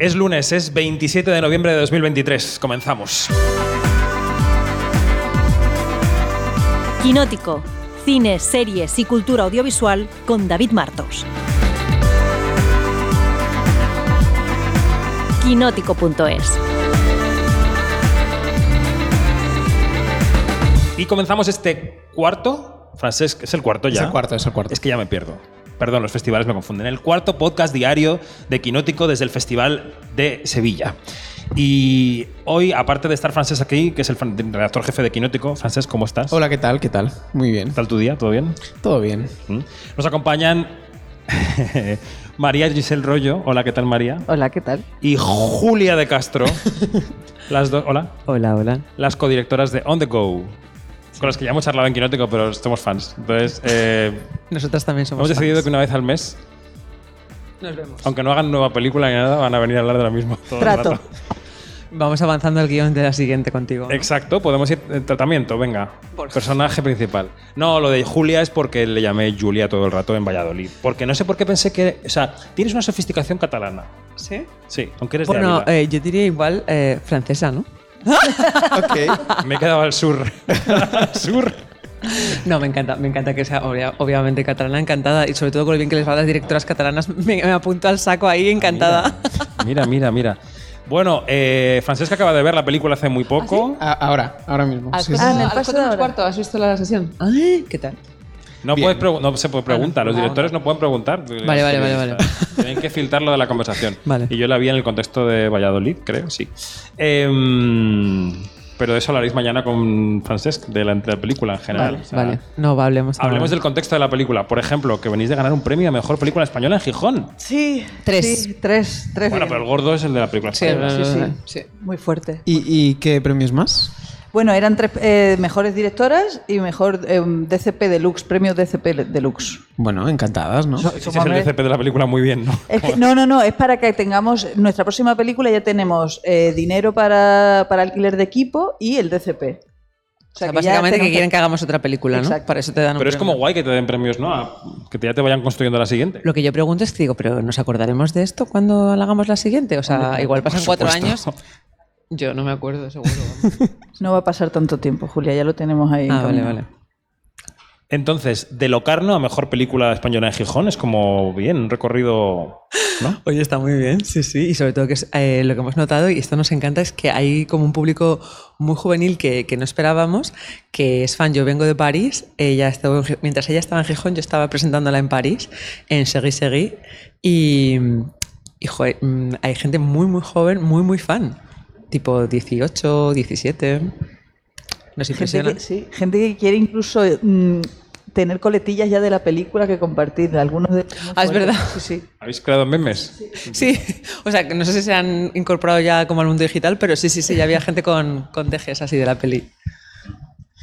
Es lunes, es 27 de noviembre de 2023. Comenzamos. Quinótico, cine, series y cultura audiovisual con David Martos. Quinótico.es Y comenzamos este cuarto. Francesc, ¿es el cuarto ya? Es el cuarto, es el cuarto. Es que ya me pierdo. Perdón, los festivales me confunden. El cuarto podcast diario de Quinótico desde el Festival de Sevilla. Y hoy, aparte de estar Francesc aquí, que es el redactor jefe de Quinótico, Francesc, ¿cómo estás? Hola, ¿qué tal? ¿Qué tal? Muy bien. ¿Qué tal tu día? ¿Todo bien? Todo bien. ¿Mm? Nos acompañan María Giselle Rollo. Hola, ¿qué tal, María? Hola, ¿qué tal? Y Julia de Castro. las dos. Hola. Hola, hola. Las codirectoras de On the Go. Con las que ya hemos charlado en Quinótico, pero somos fans. Entonces, eh, Nosotras también somos hemos decidido fans. que una vez al mes, Nos vemos. aunque no hagan nueva película ni nada, van a venir a hablar de lo mismo. todo el Trato. rato. Vamos avanzando el guion de la siguiente contigo. ¿no? Exacto, podemos ir en tratamiento, venga. Por Personaje principal. No, lo de Julia es porque le llamé Julia todo el rato en Valladolid. Porque no sé por qué pensé que. O sea, tienes una sofisticación catalana. ¿Sí? Sí, aunque eres de Bueno, Ávila. eh, yo diría igual eh, francesa, ¿no? Ok. Me he quedado al sur. al sur. No, me encanta, me encanta que sea obvia- obviamente catalana, encantada. Y sobre todo con lo bien que les va a las directoras catalanas, me, me apunto al saco ahí, encantada. Mira, mira, mira. Bueno, eh, Francesca acaba de ver la película hace muy poco. A- ahora, ahora mismo. ¿Has Sí, pasado- sí. en el a las paso cuatro de menos ahora. cuarto, ¿has visto la sesión? Ay, ¿Qué tal? No, Bien. puedes no se puede preguntar, los directores no. pueden preguntar. Vale, vale, vale, vale. Tienen que filtrarlo de la conversación. Vale. Y yo la vi en el contexto de Valladolid, creo, sí. Em, pero de eso hablaréis mañana con Francesc, de la, de la película en general. Vale, O sea, vale. No, va, hablemos. Hablemos ahora. del contexto de la película. Por ejemplo, que venís de ganar un premio a mejor película española en Gijón. Sí. Tres. Sí, tres. Tres. Bueno, bien. pero el gordo es el de la película Sí, española. Sí, sí, Sí. Muy fuerte. ¿Y, y qué premios más? Bueno, eran tres eh, mejores directoras y mejor eh, DCP Deluxe, premio DCP Deluxe. Bueno, encantadas, ¿no? So- Ese es el DCP de la película muy bien, ¿no? Es que- no, no, no, es para que tengamos nuestra próxima película, ya tenemos eh, dinero para, para alquiler de equipo y el DCP. O O sea, que básicamente que quieren que hagamos otra película, ¿no? Exacto. Para eso te dan un Pero es premio. como guay que te den premios, ¿no? A- que te- ya te vayan construyendo la siguiente. Lo que yo pregunto es que digo, ¿pero nos acordaremos de esto cuando hagamos la siguiente? O sea, igual pasan cuatro años. Yo no me acuerdo, seguro. No va a pasar tanto tiempo, Julia, ya lo tenemos ahí. ah, vale, encaminado. vale. Entonces, de Locarno a mejor película española en Gijón es como bien, un recorrido. ¿no? Oye, está muy bien, sí, sí. Y sobre todo que es, eh, lo que hemos notado, y esto nos encanta, es que hay como un público muy juvenil que, que no esperábamos, que es fan. Yo vengo de París, ella en Gi- mientras ella estaba en Gijón, yo estaba presentándola en París, en Seguí Seguí, y, y joder, mm, hay gente muy, muy joven, muy, muy fan. Tipo 18, 17. Nos Gente impresiona. que, sí, gente que quiere incluso mm, tener coletillas ya de la película que compartir. Algunos de Ah, es verdad. Sí, sí. ¿Habéis creado memes? Sí, o sea, que no sé si se han incorporado ya como al mundo digital, pero sí, sí, sí, ya había gente con, con dejes así de la peli.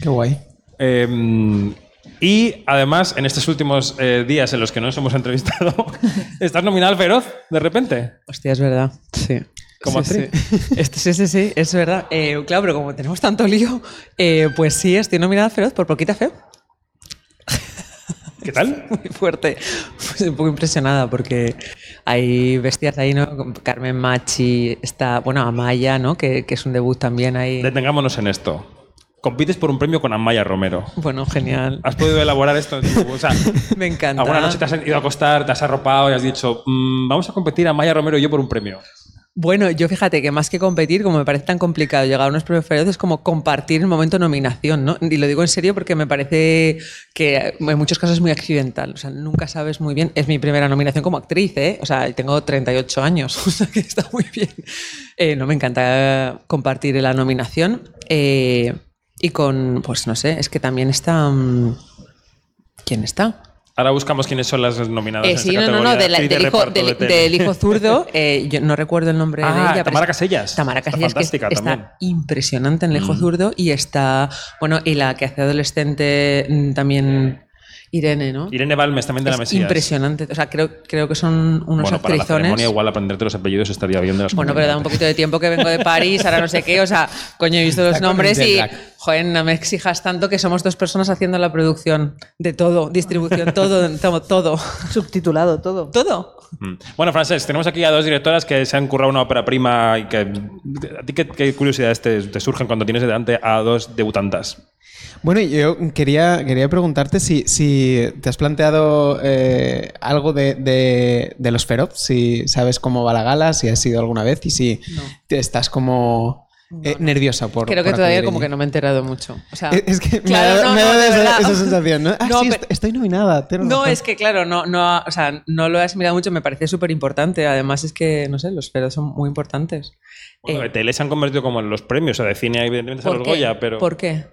Qué guay. Eh, y además, en estos últimos eh, días en los que no nos hemos entrevistado, estás nominada al Feroz, de repente. Hostia, es verdad. Sí. ¿Como sí, actriz? sí. Este, sí, sí, sí, es verdad. Eh, claro, pero como tenemos tanto lío, eh, pues sí, estoy nominada Feroz por Poquita Feo. ¿Qué tal? Muy fuerte. Pues un poco impresionada porque hay bestias ahí, ¿no? Carmen Machi, está, bueno, Amaya, ¿no? Que, que es un debut también ahí. Detengámonos en esto. Compites por un premio con Amaya Romero. Bueno, genial. ¿Has podido elaborar esto? O sea, Me encanta. alguna noche te has ido a acostar, te has arropado y has dicho, "Mm, vamos a competir Amaya Romero y yo por un premio. Bueno, yo fíjate que más que competir, como me parece tan complicado llegar a unos premios feroces, es como compartir el momento de nominación, ¿no? Y lo digo en serio porque me parece que en muchos casos es muy accidental. O sea, nunca sabes muy bien. Es mi primera nominación como actriz, ¿eh? O sea, tengo 38 años, o sea que está muy bien. Eh, no me encanta compartir la nominación. eh, y con, pues no sé, es que también está. mm, ¿Quién está? Ahora buscamos quiénes son las nominadas. Eh, en sí, esta no, no, no, de la- de del, hijo, del- de tele. del hijo zurdo, eh, yo no recuerdo el nombre de Ah, ella. Tamara Casellas. Tamara Está Casellas, que es- fantástica está también. impresionante en el hijo Mm. zurdo y está, bueno, y la que hace adolescente mm, también, Irene, ¿no? Irene Balmes, también de la Es Mesías. impresionante. O sea, creo, creo que son unos Bueno, para la actrizones. ceremonia igual aprenderte los apellidos estaría bien de las Bueno, pero da un poquito de tiempo que vengo de París, ahora no sé qué, o sea, coño, he visto los Está nombres y, joder, no me exijas tanto que somos dos personas haciendo la producción de todo, distribución, todo, todo, todo. Subtitulado todo. Todo. Mm. Bueno, Francés, tenemos aquí a dos directoras que se han currado una ópera prima y que... ¿A ti qué, qué curiosidades te, te surgen cuando tienes delante a dos debutantas? Bueno, yo quería, quería preguntarte si, si te has planteado eh, algo de, de- de los Feroz, si sabes cómo va la gala, si has ido alguna vez y si te estás como eh, nerviosa por Creo que por todavía como allí. que no me he enterado mucho. O sea, Es es que me claro, ha, no, me ha no, dado de esa, esa sensación, ¿no? Ah, No, sí, pero- est- estoy nominada. No, razón. es que claro, no, no, o sea, no lo he asimilado mucho, me parece súper importante. Además es que, no sé, los feroz son muy importantes. Bueno, Eh, tele se han convertido como en los premios, o sea, de cine evidentemente ¿Por los? Goya, pero... ¿Por qué?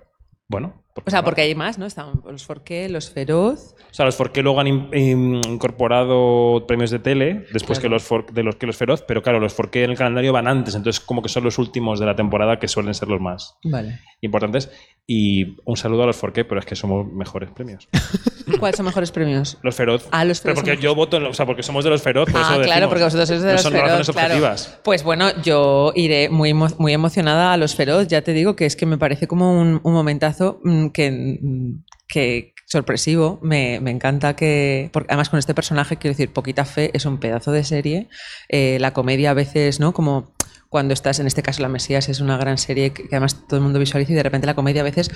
Bueno. O sea, porque hay más, ¿no? Están los Forqué, los Feroz. O sea, los Forqué luego han in- in- incorporado premios de tele después que los For- de los que los Feroz, pero claro, los Forqué en el calendario van antes, entonces como que son los últimos de la temporada que suelen ser los más Vale. importantes. Y un saludo a los Forqué, pero es que somos mejores premios. ¿Cuáles son mejores premios? Los Feroz. Ah, los Pero Feroz porque son yo voto, en- o sea, porque somos de los Feroz, por ah, eso claro, porque vosotros sois de No los son feroz, razones claro. objetivas. Pues bueno, yo iré muy, muy emocionada a los feroz. Ya te digo que es que me parece como un, un momentazo mm, que, mm, que sorpresivo. Me, me encanta que. Porque además, con este personaje, quiero decir, Poquita Fe es un pedazo de serie. Eh, la comedia a veces, ¿no? Como cuando estás, en este caso La Mesías es una gran serie que además todo el mundo visualiza y de repente la comedia a veces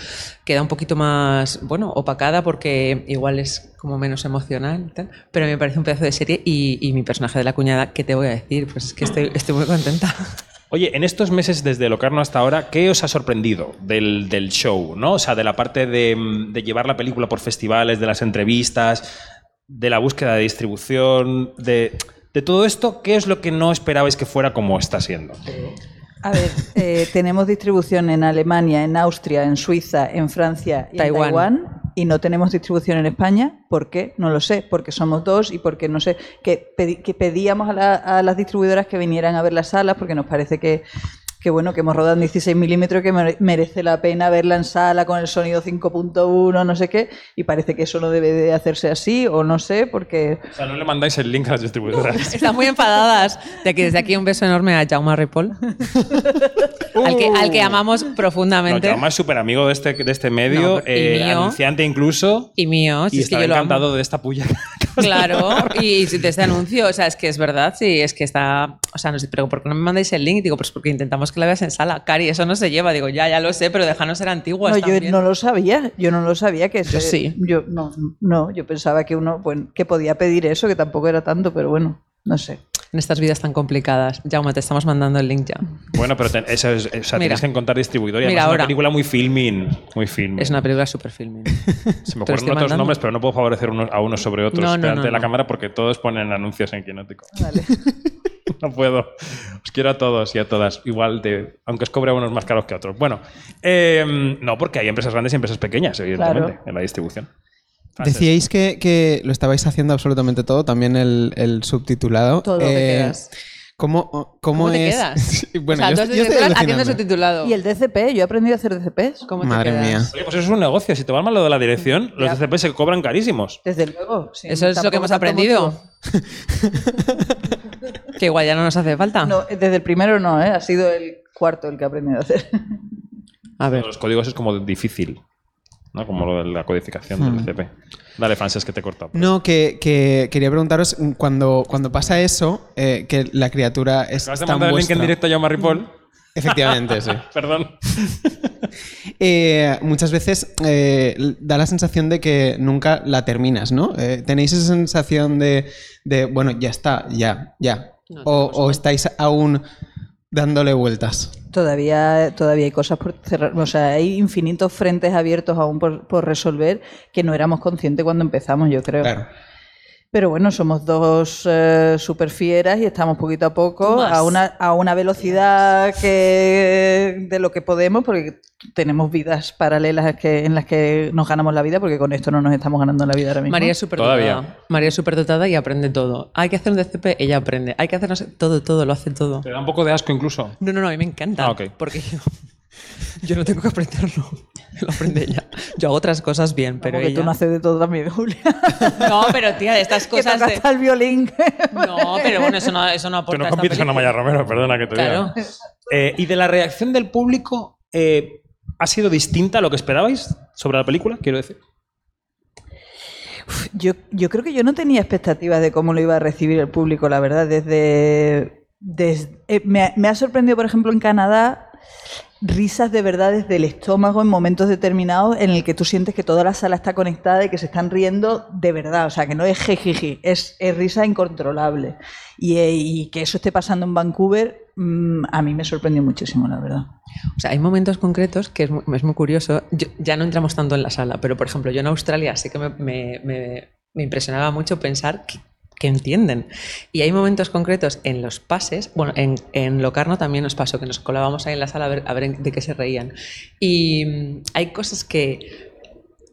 queda un poquito más, bueno, opacada porque igual es como menos emocional tal, pero me parece un pedazo de serie y, mi personaje de la cuñada, ¿qué te voy a decir? Pues es que estoy, muy contenta. Oye, en estos meses desde Locarno hasta ahora, ¿qué os ha sorprendido del, show? ¿no? O sea, de la parte de llevar la película por festivales, de las entrevistas, de la búsqueda de distribución, de, de todo esto, ¿qué es lo que no esperabais que fuera como está siendo? A ver, eh, tenemos distribución en Alemania, en Austria, en Suiza, en Francia y en Taiwán. Taiwán. Y no tenemos distribución en España. ¿Por qué? No lo sé. Porque somos dos y porque no sé. Que, pedi- que pedíamos a, la- a las distribuidoras que vinieran a ver las salas porque nos parece que, que bueno, que hemos rodado en 16 milímetros, que mere- merece la pena verla en sala con el sonido 5.1, no sé qué. Y parece que eso no debe de hacerse así o no sé, porque O sea, no le mandáis el link a las distribuidoras. Están muy enfadadas. De aquí, desde aquí un beso enorme a Jaume Ripoll, al, que, al que amamos No, profundamente. Jaume es súper amigo de este, de este medio, No, eh, mío. anunciante incluso, y mío, si y es que está yo lo amo. encantado de esta puya. Claro, y de este anuncio, o sea, es que es verdad, sí, es que está, o sea, no sé, pero ¿por qué no me mandáis el link? Digo, pues porque intentamos que la veas en sala. Cari, eso no se lleva. Digo, ya, ya lo sé, pero déjanos ser antiguas No, yo no lo sabía, yo no lo sabía que Yo sí. yo no, no, yo pensaba que uno, bueno, que podía pedir eso, que tampoco era tanto, pero bueno, no sé. En estas vidas tan complicadas. Jaume, te estamos mandando el link ya. Bueno, pero ten- eso es, o sea, Mira. tenéis que encontrar distribuidor. Y Mira es ahora. una película muy filming. Muy filming. Es una película súper filming. Se me ocurren otros mandando. nombres, pero no puedo favorecer unos- a unos sobre otros No, no, delante no, de la cámara porque todos ponen anuncios en Quinótico. Vale. No puedo. Os quiero a todos y a todas. Igual, de, aunque os cobre a unos más caros que a otros. Bueno, eh, no, porque hay empresas grandes y empresas pequeñas, evidentemente, Claro. en la distribución. Decíais que, que lo estabais haciendo absolutamente todo, también el, el subtitulado. Todo. Eh, ¿Cómo? ¿Cómo, cómo ¿Cómo te es? quedas? Sí, bueno, o sea, yo, tú yo estoy haciendo subtitulado. Y el DCP, yo he aprendido a hacer DCPs. ¿Cómo te Madre quedas? mía. Oye, pues eso es un negocio. Si te va mal lo de la dirección, los. DCP se cobran carísimos. Desde luego. sí, Eso es lo que hemos aprendido. que igual ya no nos hace falta. No, desde el primero no, ¿eh? ha sido el cuarto el que he aprendido a hacer. A ver. Los códigos es como difícil, ¿no? Como lo de la codificación Hmm. del DCP. Dale, Frances, que te he cortado. No, que, que quería preguntaros, cuando, cuando pasa eso, eh, que la criatura es Acabas de tan mandar el link en directo a Jaume Ripoll. Efectivamente, sí. Perdón. Eh, muchas veces eh, da la sensación de que nunca la terminas, ¿no? Eh, ¿Tenéis esa sensación de, de, bueno, ya está, ya, ya? No, o, o estáis aún dándole vueltas? Todavía, todavía hay cosas por cerrar, o sea, hay infinitos frentes abiertos aún por, por resolver que no éramos conscientes cuando empezamos, yo creo. Claro. Pero bueno, somos dos eh, super fieras y estamos poquito a poco a una, a una velocidad que de lo que podemos, porque tenemos vidas paralelas que, en las que nos ganamos la vida, porque con esto no nos estamos ganando la vida ahora mismo. María es súper Todavía. dotada. María es súper dotada y aprende todo. Hay que hacer un DCP, ella aprende. Hay que hacer no sé, todo, todo, lo hace todo. Te da un poco de asco incluso. No, no, no, a mí me encanta. Ah, ok. Porque yo, yo no tengo que aprenderlo. lo aprende ella. Yo hago otras cosas bien, pero ella... tú no haces de todo también, Julia. No, pero tía, de estas que cosas toca de... el violín. No, pero bueno, eso no, eso no Tú aporta no a esta compites con. Amaya Romero, perdona que te Claro. diga. Eh, ¿Y de la reacción del público eh, ha sido distinta a lo que esperabais sobre la película? Quiero decir. Yo, yo creo que yo no tenía expectativas de cómo lo iba a recibir el público, la verdad. Desde. desde- eh, me ha sorprendido, por ejemplo, en Canadá, risas de verdad desde el estómago en momentos determinados en el que tú sientes que toda la sala está conectada y que se están riendo de verdad. O sea, que no es jejiji, es, es risa incontrolable. Y, eh, y que eso esté pasando en Vancouver, mm, a mí me sorprendió muchísimo, la verdad. O sea, hay momentos concretos que es muy, es muy curioso. Ya no entramos tanto en la sala, pero por ejemplo, yo en Australia sí que me, me- me- me impresionaba mucho pensar que, que entienden. Y hay momentos concretos en los pases, bueno, en, en Locarno también nos pasó, que nos colábamos ahí en la sala a ver, a ver de qué se reían. Y mm, hay cosas que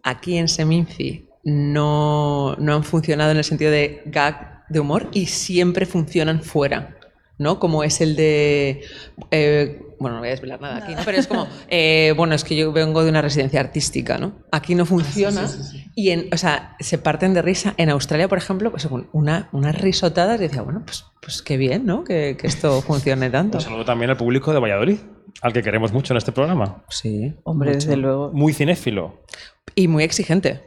aquí en Seminci no, no han funcionado en el sentido de gag de humor y siempre funcionan fuera. ¿no? Como es el de. eh, bueno, no voy a desvelar nada aquí, ¿no? Pero es como. eh, bueno, es que yo vengo de una residencia artística, ¿no? Aquí no funciona. Y, en, o sea, se parten de risa. En Australia, por ejemplo, pues, una, unas risotadas, y decía, bueno, pues, pues qué bien, ¿no? Que, que esto funcione tanto. Un saludo también al público de Valladolid, al que queremos mucho en este programa. Sí. Hombre, mucho. desde luego. Muy cinéfilo. Y muy exigente.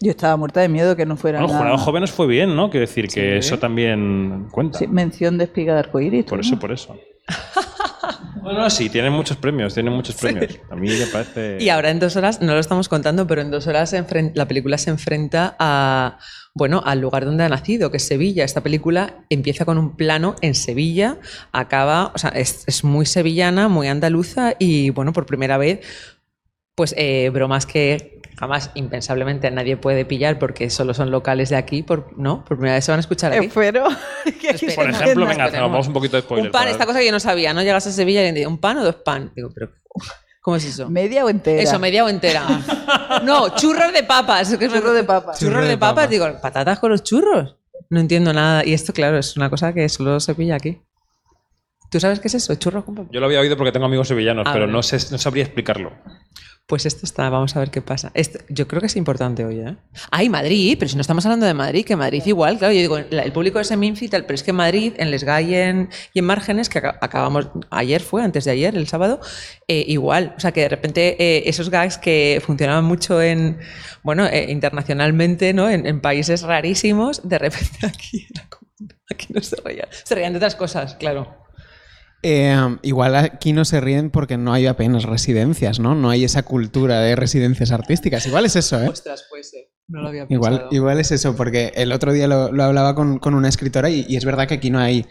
Yo estaba muerta de miedo que no fuera. Bueno, nada- Jurado Jóvenes fue bien, ¿no? Quiero decir que eso también cuenta. Sí, mención de espiga de arcoíris. Por ¿no? eso, por eso. Bueno, sí, tienen muchos premios, tienen muchos premios. A mí me parece... Y ahora en dos horas, no lo estamos contando, pero en dos horas la película se enfrenta a, bueno, al lugar donde ha nacido, que es Sevilla. Esta película empieza con un plano en Sevilla, acaba, o sea, es, es muy sevillana, muy andaluza y, bueno, por primera vez, pues eh, bromas que jamás impensablemente nadie puede pillar porque solo son locales de aquí, por, ¿no? Por primera vez se van a escuchar aquí. Espero. Por ejemplo, venga, vamos un poquito de spoiler. Un pan, esta cosa que yo no sabía, ¿no? Llegas a Sevilla y alguien dice, ¿un pan o dos pan? Digo, pero ¿cómo es eso? ¿Media o entera? Eso, media o entera. No, churros de papas. es que es- Churro de papas. Churros Churro de de papas, papas. digo, patatas con los churros. No entiendo nada. Y esto, claro, es una cosa que solo se pilla aquí. ¿Tú sabes qué es eso? Churros con. Yo lo había oído porque tengo amigos sevillanos, Ah, pero no, sé, no sabría explicarlo. Pues esto está, vamos a ver qué pasa. Esto- yo creo que es importante hoy, ¿eh? Ay, Madrid, pero si no estamos hablando de Madrid, que Madrid igual, claro, yo digo, el público es Seminci y tal, pero es que Madrid, en Les Gay y en, en Márgenes, que aca- acabamos, ayer fue, antes de ayer, el sábado, eh, igual. O sea, que de repente eh, esos gags que funcionaban mucho en, bueno, eh, internacionalmente, ¿no? En, en países rarísimos, de repente aquí era como, aquí no se reían. Se reían de otras cosas, claro. Eh, igual aquí no se ríen porque no hay apenas residencias, ¿no? No hay esa cultura de residencias artísticas. Igual es eso, ¿eh? Ostras, puede ser. No lo había pensado. Igual, igual es eso, porque el otro día lo, lo hablaba con, con una escritora y, y es verdad que aquí no hay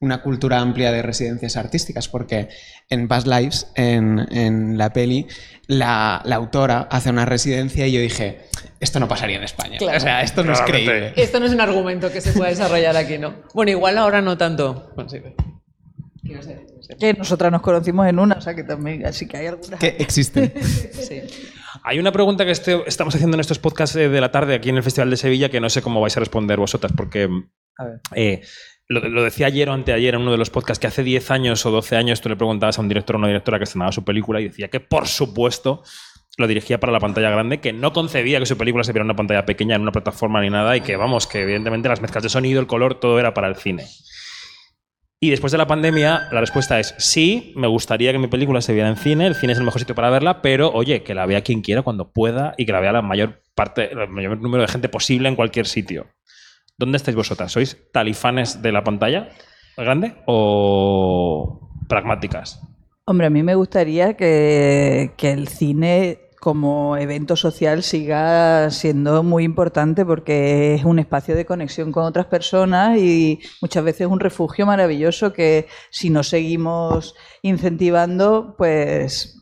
una cultura amplia de residencias artísticas, porque en Past Lives, en, en la peli, la, la autora hace una residencia y yo dije, esto no pasaría en España. Claro. O sea, esto no Claramente. es creíble. Esto no es un argumento que se pueda desarrollar aquí, ¿no? Bueno, igual ahora no tanto. Bueno, sí. ¿Qué decir? Que nosotras nos conocimos en una, o sea que también, así que hay algunas. Que existen. Sí. Hay una pregunta que este- estamos haciendo en estos podcasts eh, de la tarde aquí en el Festival de Sevilla que no sé cómo vais a responder vosotras, porque A ver. eh, lo, lo decía ayer o anteayer en uno de los podcasts que hace 10 años o 12 años tú le preguntabas a un director o una directora que estrenaba su película y decía que por supuesto lo dirigía para la pantalla grande, que no concebía que su película se viera en una pantalla pequeña, en una plataforma ni nada, y que vamos, que evidentemente las mezclas de sonido, el color, todo era para el cine. Y después de la pandemia, la respuesta es sí, me gustaría que mi película se viera en cine, el cine es el mejor sitio para verla, pero oye, que la vea quien quiera cuando pueda y que la vea la mayor parte, el mayor número de gente posible en cualquier sitio. ¿Dónde estáis vosotras? ¿Sois talifanes de la pantalla grande o pragmáticas? Hombre, a mí me gustaría que, que el cine como evento social siga siendo muy importante porque es un espacio de conexión con otras personas y muchas veces un refugio maravilloso que si no seguimos incentivando, pues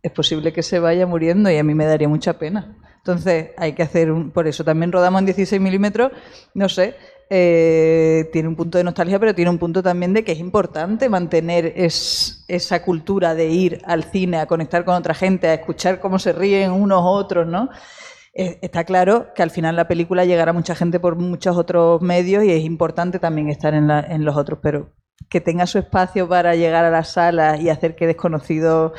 es posible que se vaya muriendo y a mí me daría mucha pena. Entonces hay que hacer, un, por eso también rodamos en 16 milímetros, no sé, eh, tiene un punto de nostalgia, pero tiene un punto también de que es importante mantener es- esa cultura de ir al cine, a conectar con otra gente, a escuchar cómo se ríen unos otros, ¿no? Eh, Está claro que al final la película llegará a mucha gente por muchos otros medios y es importante también estar en los otros, pero que tenga su espacio para llegar a las salas y hacer que desconocidos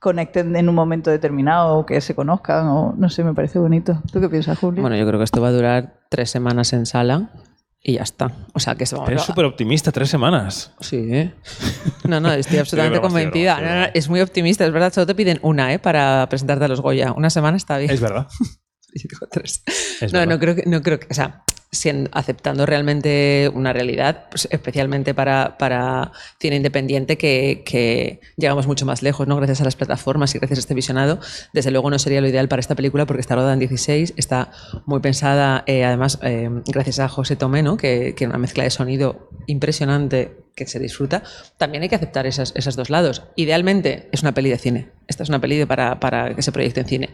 conecten en un momento determinado o que se conozcan o no sé, me parece bonito. ¿Tú qué piensas, Julio? Bueno, yo creo que esto va a durar tres semanas en sala y ya está. O sea, que se va Eres súper optimista, tres semanas. Sí. ¿eh? No, no, estoy absolutamente convencida. No, no, es muy optimista, es verdad. Solo te piden una, ¿eh? Para presentarte a los Goya. Una semana está bien. Es verdad. Y digo tres. Es no, verdad. no creo que, no creo que, o sea, siendo, aceptando realmente una realidad, pues, especialmente para, para cine independiente, que, que llegamos mucho más lejos, ¿no? Gracias a las plataformas y gracias a este visionado. Desde luego no sería lo ideal para esta película porque está rodada en 16, está muy pensada, eh, además, eh, gracias a José Tomé, ¿no? Que, que una mezcla de sonido impresionante que se disfruta. También hay que aceptar esas, esos dos lados. Idealmente es una peli de cine. Esta es una peli de para, para que se proyecte en cine.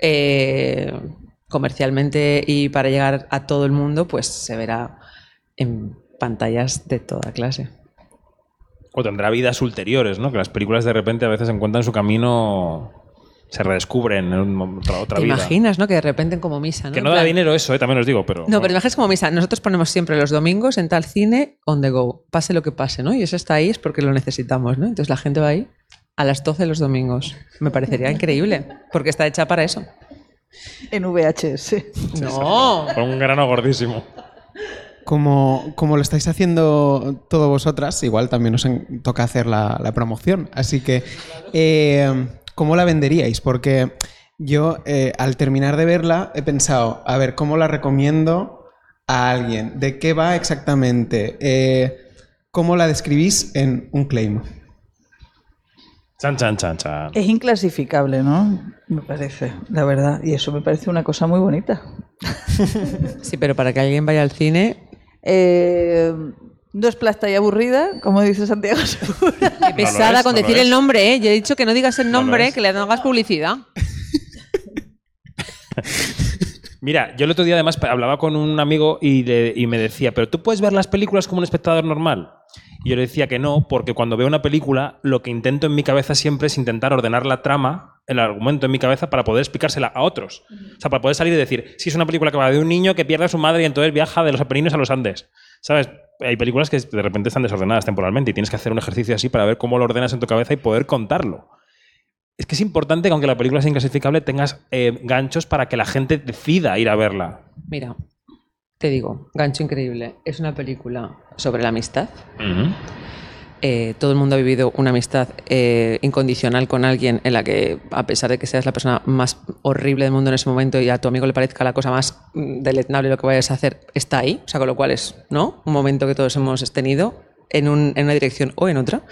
Eh, comercialmente y para llegar a todo el mundo, pues se verá en pantallas de toda clase. O tendrá vidas ulteriores, ¿no? Que las películas de repente a veces encuentran su camino, se redescubren en otra, otra ¿Te vida. imaginas, no? Que de repente como misa, ¿no? Que no da dinero eso, ¿eh? también os digo, pero... No, pero imaginas como misa. Nosotros ponemos siempre los domingos en tal cine on the go, pase lo que pase, ¿no? Y eso está ahí es porque lo necesitamos, ¿no? Entonces la gente va ahí a las 12 los domingos. Me parecería increíble, porque está hecha para eso. En VHS. No. Con un grano gordísimo. Como, como lo estáis haciendo todos vosotras, igual también os toca hacer la, la promoción. Así que, eh, ¿cómo la venderíais? Porque yo, eh, al terminar de verla, he pensado, a ver, ¿cómo la recomiendo a alguien? ¿De qué va exactamente? Eh, ¿Cómo la describís en un claim? Chan, chan, chan, chan. Es inclasificable, ¿no? Me parece, la verdad. Y eso me parece una cosa muy bonita. Sí, pero para que alguien vaya al cine, Eh, no es plasta y aburrida, como dice Santiago Segura. Qué pesada es, con no decir el nombre, ¿eh? Yo he dicho que no digas el nombre, que le hagas publicidad. Mira, yo el otro día además hablaba con un amigo y, le- y me decía, pero tú puedes ver las películas como un espectador normal. Y yo le decía que no, porque cuando veo una película, lo que intento en mi cabeza siempre es intentar ordenar la trama, el argumento en mi cabeza, para poder explicársela a otros. O sea, para poder salir y decir, si es una película que va de un niño que pierde a su madre y entonces viaja de los Apeninos a los Andes. ¿Sabes? Hay películas que de repente están desordenadas temporalmente y tienes que hacer un ejercicio así para ver cómo lo ordenas en tu cabeza y poder contarlo. Es que es importante que aunque la película sea inclasificable, tengas eh, ganchos para que la gente decida ir a verla. Mira, te digo, gancho increíble. Es una película sobre la amistad. Eh, todo el mundo ha vivido una amistad eh, incondicional con alguien en la que, a pesar de que seas la persona más horrible del mundo en ese momento y a tu amigo le parezca la cosa más mm, deleznable lo que vayas a hacer, está ahí. O sea, con lo cual es ¿no? un momento que todos hemos tenido en, un- en una dirección o en otra.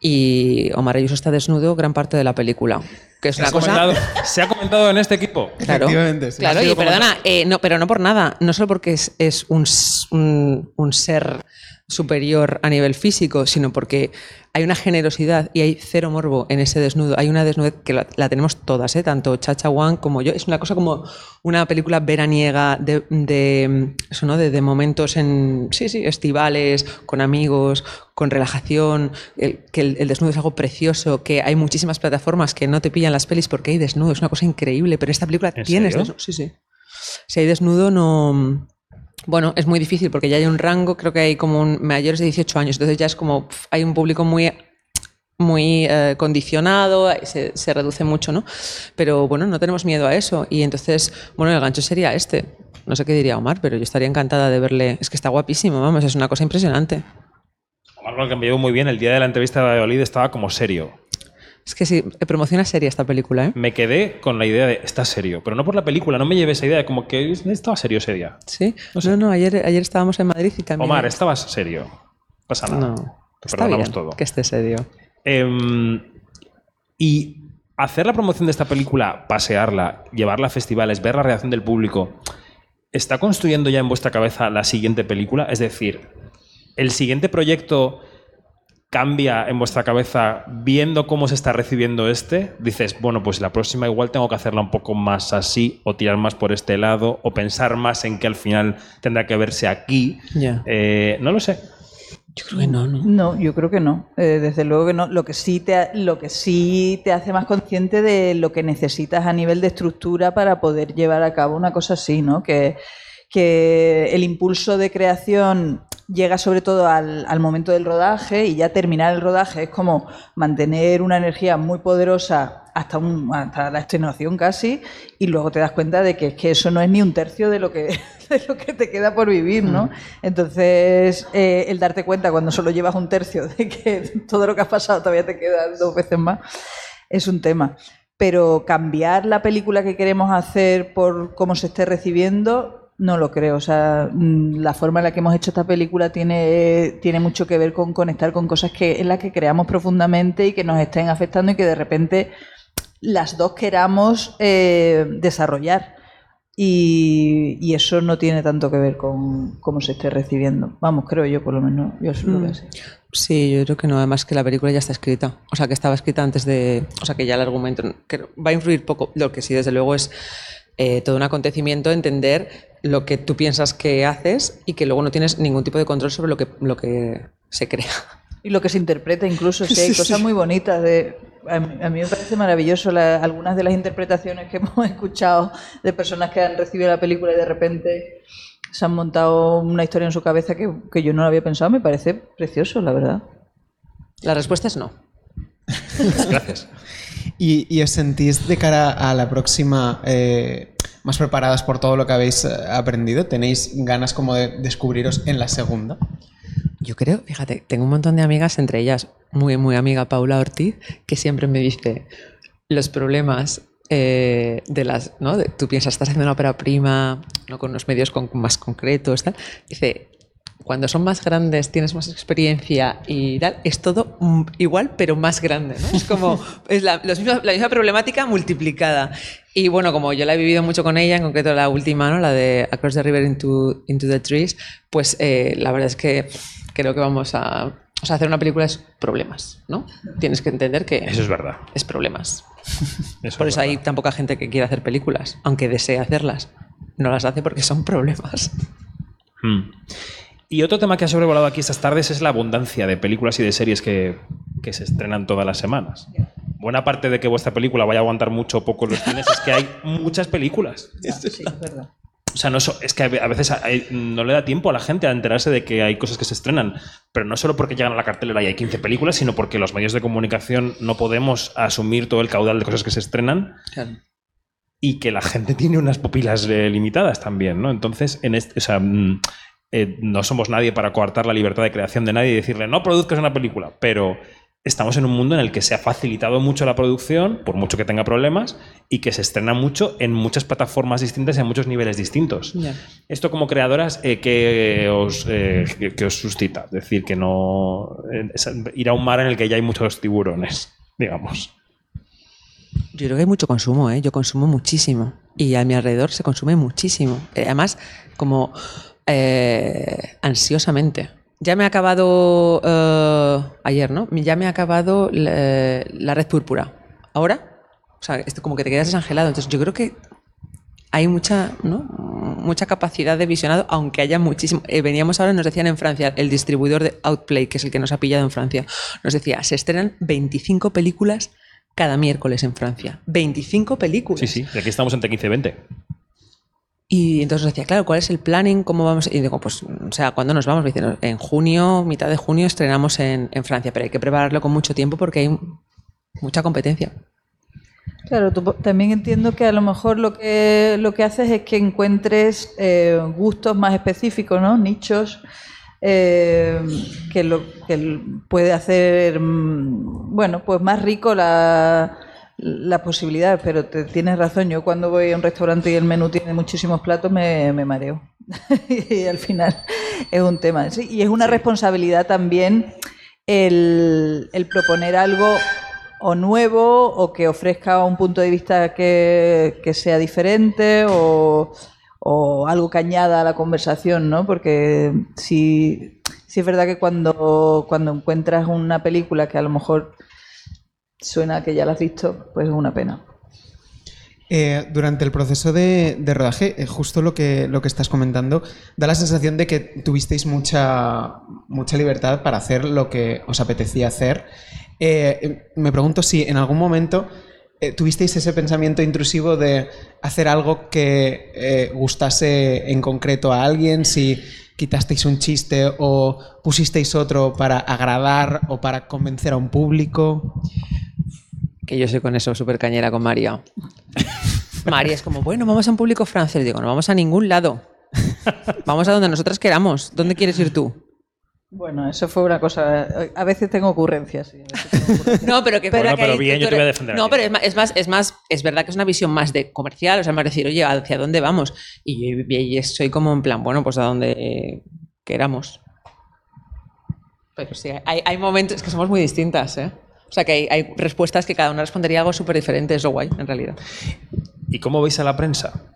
Y Omar Ayuso está desnudo gran parte de la película. Que es ¿Se una ha, cosa. comentado, se ha comentado en este equipo. Claro, Efectivamente, sí. claro y perdona, eh, no, pero no por nada, no solo porque es, es un, s- un- un ser superior a nivel físico, sino porque hay una generosidad y hay cero morbo en ese desnudo. Hay una desnudez que la, la tenemos todas, ¿eh? tanto Chacha Wang como yo. Es una cosa como una película veraniega de, de, eso, ¿no? de, de momentos en, sí, sí, estivales, con amigos, con relajación, el- que el, el desnudo es algo precioso, que hay muchísimas plataformas que no te pillan las pelis porque hay desnudo, es una cosa increíble, pero esta película ¿En tiene desnudo. Sí, sí. Si hay desnudo, no. Bueno, es muy difícil porque ya hay un rango, creo que hay como un mayores de 18 años, entonces ya es como hay un público muy muy eh, condicionado, se, se reduce mucho, ¿no? Pero bueno, no tenemos miedo a eso. Y entonces, bueno, el gancho sería este. No sé qué diría Omar, pero yo estaría encantada de verle. Es que está guapísimo, vamos, es una cosa impresionante. Omar lo que me llevó muy bien, el día de la entrevista de Valladolid estaba como serio. Es que sí, promociona seria esta película, ¿eh? Me quedé con la idea de, está serio, pero no por la película, no me llevé esa idea de como que estaba serio ese día. Sí. No No, sé. no, ayer, ayer estábamos en Madrid y también. Omar, estabas serio. Pasa nada. No, Te está perdonamos bien todo. que esté serio. Em, y hacer la promoción de esta película, pasearla, llevarla a festivales, ver la reacción del público, ¿está construyendo ya en vuestra cabeza la siguiente película? Es decir, ¿el siguiente proyecto cambia en vuestra cabeza viendo cómo se está recibiendo este? Dices, bueno, pues la próxima igual tengo que hacerla un poco más así, o tirar más por este lado, o pensar más en que al final tendrá que verse aquí. Eh, no lo sé. Yo creo que no, ¿no? No, yo creo que no. Eh, desde luego que no. Lo que sí te, ha- lo que sí te hace más consciente de lo que necesitas a nivel de estructura para poder llevar a cabo una cosa así, ¿no? Que, que el impulso de creación llega sobre todo al, al momento del rodaje y ya terminar el rodaje es como mantener una energía muy poderosa hasta, un- hasta la extenuación casi y luego te das cuenta de que, es que eso no es ni un tercio de lo que, de lo que te queda por vivir, ¿no? Entonces, eh, el darte cuenta cuando solo llevas un tercio de que todo lo que has pasado todavía te queda dos veces más es un tema. Pero cambiar la película que queremos hacer por cómo se esté recibiendo, no lo creo. O sea, mm, la forma en la que hemos hecho esta película tiene, tiene mucho que ver con conectar con cosas que, en las que creamos profundamente y que nos estén afectando y que de repente las dos queramos eh, desarrollar. Y, y eso no tiene tanto que ver con cómo se esté recibiendo. Vamos, creo yo por lo menos. Yo lo que sé. Sí, yo creo que no, además que la película ya está escrita. O sea, que estaba escrita antes de. O sea, que ya el argumento. que va a influir poco. Lo que sí, desde luego, es eh, todo un acontecimiento, entender lo que tú piensas que haces y que luego no tienes ningún tipo de control sobre lo que, lo que se crea. Y lo que se interpreta incluso, sí, hay cosas muy bonitas. De, a, mí, a mí me parece maravilloso la- algunas de las interpretaciones que hemos escuchado de personas que han recibido la película y de repente se han montado una historia en su cabeza que, que yo no lo había pensado. Me parece precioso, la verdad. La respuesta es no. Gracias. ¿Y, os sentís de cara a la próxima eh, más preparadas por todo lo que habéis eh, aprendido? ¿Tenéis ganas como de descubriros en la segunda? Yo creo, fíjate, tengo un montón de amigas, entre ellas muy, muy amiga Paula Ortiz, que siempre me dice los problemas eh, de las, ¿no? Tú piensas, estás haciendo una ópera prima, no con unos medios más concretos, tal. Dice, cuando son más grandes, tienes más experiencia y tal, es todo mm, igual, pero más grande, ¿no? Es como, es la, los mismos- la misma problemática multiplicada. Y bueno, como yo la he vivido mucho con ella, en concreto la última, ¿no? La de Across the River into, into the Trees, pues eh, la verdad es que creo que vamos a... O sea, hacer una película es problemas, ¿no? Tienes que entender que Eso es verdad. es problemas. Eso Por es eso hay tan poca gente que quiere hacer películas, aunque desee hacerlas. No las hace porque son problemas. Mm. Y otro tema que ha sobrevolado aquí estas tardes es la abundancia de películas y de series que, que se estrenan todas las semanas. Buena parte de que vuestra película vaya a aguantar mucho o poco en los cines es que hay muchas películas. Sí, es verdad. O sea, no so- es que a ve- a veces hay- no le da tiempo a la gente a enterarse de que hay cosas que se estrenan, pero no solo porque llegan a la cartelera y hay 15 películas, sino porque los medios de comunicación no podemos asumir todo el caudal de cosas que se estrenan y que la gente tiene unas pupilas eh, limitadas también, ¿no? Entonces, en este, o sea, mm, eh, no somos nadie para coartar la libertad de creación de nadie y decirle no produzcas una película, pero estamos en un mundo en el que se ha facilitado mucho la producción, por mucho que tenga problemas, y que se estrena mucho en muchas plataformas distintas y a muchos niveles distintos. Esto como creadoras, eh, ¿qué, os, eh, os suscita? Es decir, que no... eh, ir a un mar en el que ya hay muchos tiburones, digamos. Yo creo que hay mucho consumo, ¿eh? Yo consumo muchísimo. Y a mi alrededor se consume muchísimo. Eh, Además, como eh, ansiosamente. Ya me ha acabado eh, ayer, ¿no? Ya me ha acabado la, la red púrpura. Ahora, o sea, esto como que te quedas desangelado. Entonces, yo creo que hay mucha, ¿no? mucha capacidad de visionado, aunque haya muchísimo. Eh, veníamos ahora, nos decían en Francia, el distribuidor de Outplay, que es el que nos ha pillado en Francia, nos decía, se estrenan 25 películas cada miércoles en Francia. 25 películas. Sí, sí, y aquí estamos entre 15 y 20. Y entonces decía, claro, ¿cuál es el planning? ¿Cómo vamos? Y digo, pues, o sea, ¿cuándo nos vamos? Me dicen, en junio, mitad de junio, estrenamos en, Francia, pero hay que prepararlo con mucho tiempo porque hay mucha competencia. Claro, tú también entiendo que a lo mejor lo que, lo que haces es que encuentres eh, gustos más específicos, ¿no? Nichos eh, que lo que puede hacer, mm, bueno, pues más rico la, la posibilidad. Pero te, tienes razón, yo cuando voy a un restaurante y el menú tiene muchísimos platos me, me mareo. y al final es un tema. Sí, y es una responsabilidad también el, el proponer algo o nuevo o que ofrezca un punto de vista que, que sea diferente o, o algo que añada a la conversación, ¿no? Porque si, si es verdad que cuando, cuando encuentras una película que a lo mejor suena que ya la has visto, pues es una pena. Eh, durante el proceso de, rodaje, eh, justo lo que, lo que estás comentando, da la sensación de que tuvisteis mucha, mucha libertad para hacer lo que os apetecía hacer. Eh, me pregunto si en algún momento tuvisteis ese pensamiento intrusivo de hacer algo que gustase en concreto a alguien, si quitasteis un chiste o pusisteis otro para agradar o para convencer a un público? Que yo soy con eso súper cañera con María. María es como, bueno, vamos a un público francés. Digo, no vamos a ningún lado. Vamos a donde nosotras queramos. ¿Dónde quieres ir tú? Bueno, eso fue una cosa. A veces tengo ocurrencias. sí, a veces tengo ocurrencias. No, pero que Bueno, que pero bien, yo te voy a defender No, pero es más, es más, es más, es verdad que es una visión más de comercial, o sea, más decir, oye, ¿hacia dónde vamos? Y yo y soy como en plan, bueno, pues a donde queramos. Pero sí, hay, hay momentos, que somos muy distintas, ¿eh? O sea, que hay, hay respuestas que cada una respondería algo súper diferente, es lo guay, en realidad. ¿Y cómo veis a la prensa?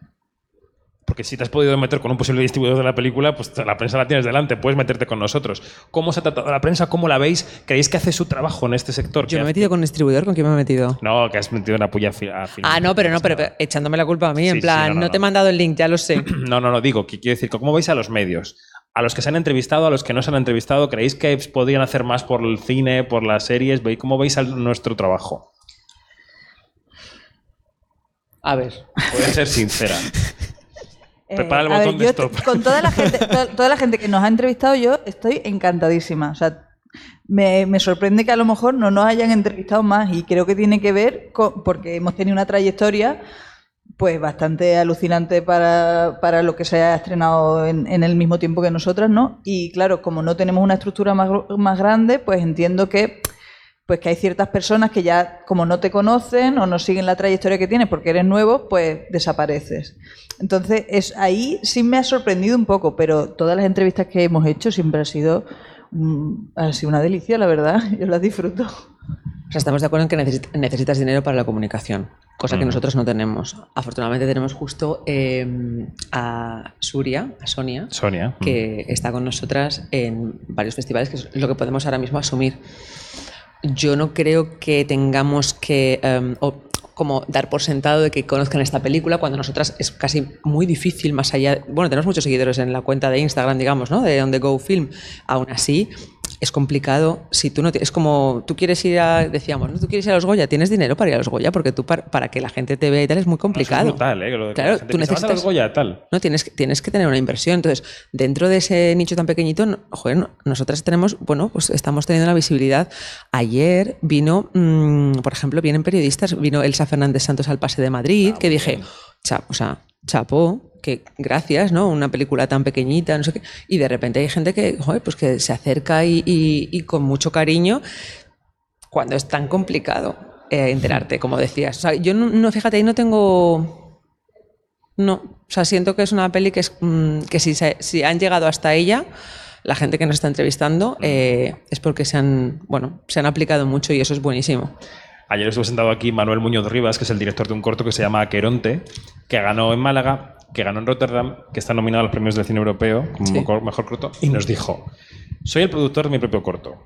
Porque si te has podido meter con un posible distribuidor de la película, pues la prensa la tienes delante, puedes meterte con nosotros. ¿Cómo se ha tratado la prensa? ¿Cómo la veis? ¿Creéis que hace su trabajo en este sector? Yo ¿Que me he metido con un distribuidor, ¿con quién me he metido? No, que has metido una puya a. Ah, no, pero no, pero, pero echándome la culpa a mí, Sí, en sí, plan, no, no, no, te he mandado el link, ya lo sé. No, no, no, digo, que quiero decir, ¿cómo veis a los medios? A los que se han entrevistado, a los que no se han entrevistado, ¿creéis que podrían hacer más por el cine, por las series? ¿Veis- ¿Cómo veis al- nuestro trabajo? A ver. Puedes ser sincera. Prepara el Eh, botón de yo stop. Con toda la, gente, to- toda la gente que nos ha entrevistado, yo estoy encantadísima. O sea, me, me sorprende que a lo mejor no nos hayan entrevistado más y creo que tiene que ver con, porque hemos tenido una trayectoria pues bastante alucinante para, para lo que se ha estrenado en, en el mismo tiempo que nosotras, ¿no? Y claro, como no tenemos una estructura más, más grande, pues entiendo que pues que hay ciertas personas que ya como no te conocen o no siguen la trayectoria que tienes porque eres nuevo, pues desapareces. Entonces, es, ahí sí me ha sorprendido un poco, pero todas las entrevistas que hemos hecho siempre ha sido, mm, ha sido una delicia, la verdad. Yo las disfruto. O sea, estamos de acuerdo en que necesit- necesitas dinero para la comunicación, cosa que nosotros no tenemos. Afortunadamente tenemos justo eh, a Suria, a Sonia, Sonia. que está con nosotras en varios festivales, que es lo que podemos ahora mismo asumir. Yo no creo que tengamos que em, como dar por sentado de que conozcan esta película cuando nosotras es casi muy difícil más allá bueno tenemos muchos seguidores en la cuenta de Instagram digamos no de On The Go Film. Aún así es complicado si tú no tienes, es como tú quieres ir a decíamos ¿no? tú quieres ir a los Goya tienes dinero para ir a los Goya porque tú para, para que la gente te vea y tal es muy complicado es brutal, ¿eh? Lo de que Claro, la gente tú piensa, "Van a los necesitas- Goya, tal. no, tienes, que- tienes que tener una inversión. Entonces, dentro de ese nicho tan pequeñito, no- joder, no- nosotras tenemos, bueno, pues estamos teniendo la visibilidad. Ayer vino, mm, por ejemplo, vienen periodistas, vino Elsa Fernández Santos al Pase de Madrid, que dije, "Cha- o sea, chapó, que gracias, ¿no? Una película tan pequeñita, no sé qué. Y de repente hay gente que, joder, pues que se acerca y, con mucho cariño cuando es tan complicado eh, enterarte, como decías. Yo no, no, fíjate, ahí no tengo... No, o sea, siento que es una peli que, es, mm, que si han llegado hasta ella, la gente que nos está entrevistando, eh, es porque se han, bueno, se han aplicado mucho y eso es buenísimo. Ayer estuvo sentado aquí Manuel Muñoz Rivas, que es el director de un corto que se llama Aqueronte, que ganó en Málaga, que ganó en Rotterdam, que está nominado a los premios del cine europeo como Sí. mejor, mejor corto, y nos dijo, soy el productor de mi propio corto.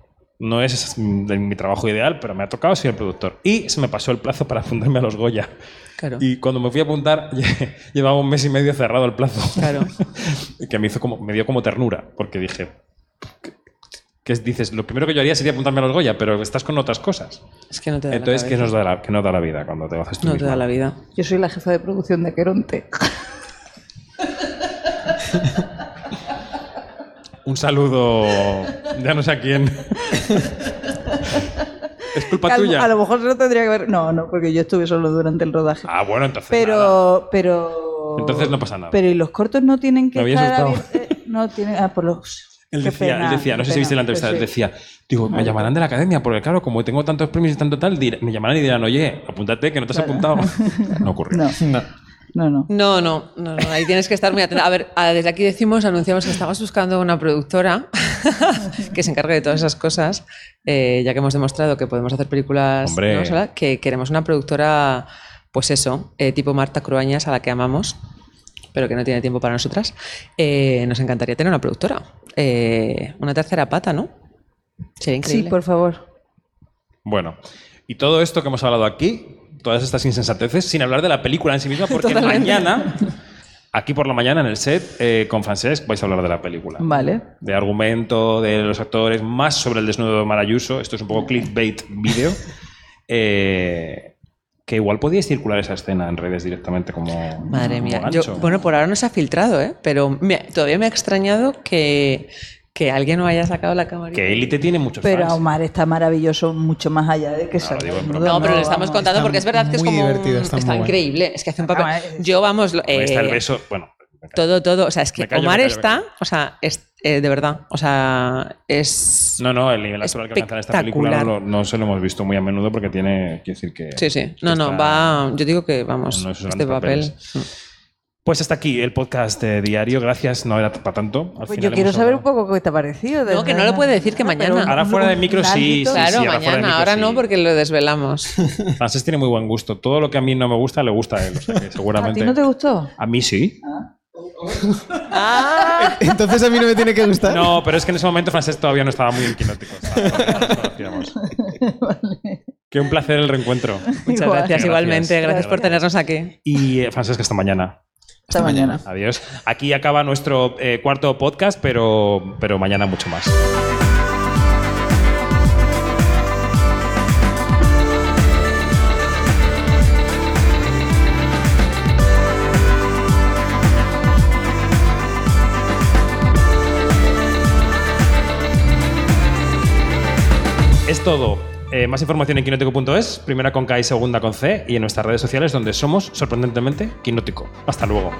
No es de mi trabajo ideal, pero me ha tocado, soy el productor. Y se me pasó el plazo para apuntarme a los Goya. Claro. Y cuando me fui a apuntar, llevaba un mes y medio cerrado el plazo. Claro. que me, hizo como, me dio como ternura, porque dije, ¿qué, qué dices? Lo primero que yo haría sería apuntarme a los Goya, pero estás con otras cosas. Es que no te da Entonces, la ¿qué nos da la, qué nos da la vida cuando te haces tú No te da la vida. Yo soy la jefa de producción de Queronte. Un saludo, ya no sé a quién. es culpa Que a tuya. A lo mejor se lo tendría que ver. No, no, porque yo estuve solo durante el rodaje. Ah, bueno, entonces. nada. pero, pero. Entonces no pasa nada. Pero ¿y los cortos no tienen que Me había estar asustado. Eh, No tienen. Ah, por los. Él decía, pena, él decía, no sé si viste la entrevista, él sí. decía, digo, me llamarán de la academia, porque claro, como tengo tantos premios y tanto tal, me llamarán y dirán, oye, apúntate, que no te has apuntado. No ocurrió. No, no, no. No, no, no, no, ahí tienes que estar muy atenta. A ver, desde aquí decimos, anunciamos que estamos buscando una productora que se encargue de todas esas cosas, eh, ya que hemos demostrado que podemos hacer películas que queremos una productora, pues eso, eh, tipo Marta Cruañas, a la que amamos, pero que no tiene tiempo para nosotras. Eh, nos encantaría tener una productora. Eh, una tercera pata, ¿no? Sería Sí, por favor. Bueno, y todo esto que hemos hablado aquí, todas estas insensateces, sin hablar de la película en sí misma, porque Totalmente. mañana, aquí por la mañana en el set, eh, con Francesc, vais a hablar de la película. Vale. De argumento, de los actores, más sobre el desnudo de Marayuso. Esto es un poco clickbait vídeo. Eh, que igual podíais circular esa escena en redes directamente como. Madre como mía. Yo, bueno, por ahora no se ha filtrado, ¿eh? pero me- todavía me ha extrañado que, que alguien no haya sacado la cámara. que Elite tiene muchos Pero fans. Omar está maravilloso mucho más allá de que desnudo, broma. No, pero le estamos contando está porque es verdad que es como. un- está está muy bueno. increíble. Es que hace un papel. Ah, es- Yo, vamos. lo- Ahí está el eh, beso. Bueno. Todo, todo. O sea, es que callo, Omar callo, está. O sea, es, eh, de verdad. O sea, es. No, no, el nivel actoral que alcanza en esta película no, se lo hemos visto muy a menudo porque tiene, quiero decir que... Sí, sí. No, no, está va. Yo digo que, vamos, este papel. papeles. Pues hasta aquí el podcast de diario. Gracias, no era para tanto. Al Pues final yo quiero saber un poco qué te ha parecido. de No, que no lo puede decir, que Ah, mañana. Ahora fuera de micro, sí, Claro, ahora fuera de mañana. micro, Ahora sí. no, porque lo desvelamos. Frances tiene muy buen gusto. Todo lo que a mí no me gusta, le gusta a él. O sea que ¿A seguramente... ti no te gustó? A mí sí. ¡Ah! Entonces a mí no me tiene que gustar. No, pero es que en ese momento Frances todavía no estaba muy inquinótico. Qué un placer el reencuentro. Muchas Igual. gracias, Gracias. igualmente. Gracias por tenernos aquí. Y eh, Francesca, hasta mañana. Hasta mañana. Adiós. Aquí acaba nuestro eh, cuarto podcast, pero, pero mañana mucho más. Es todo. Eh, más información en quinótico.es, primera con K y segunda con C, y en nuestras redes sociales donde somos, sorprendentemente, Quinótico. Hasta luego.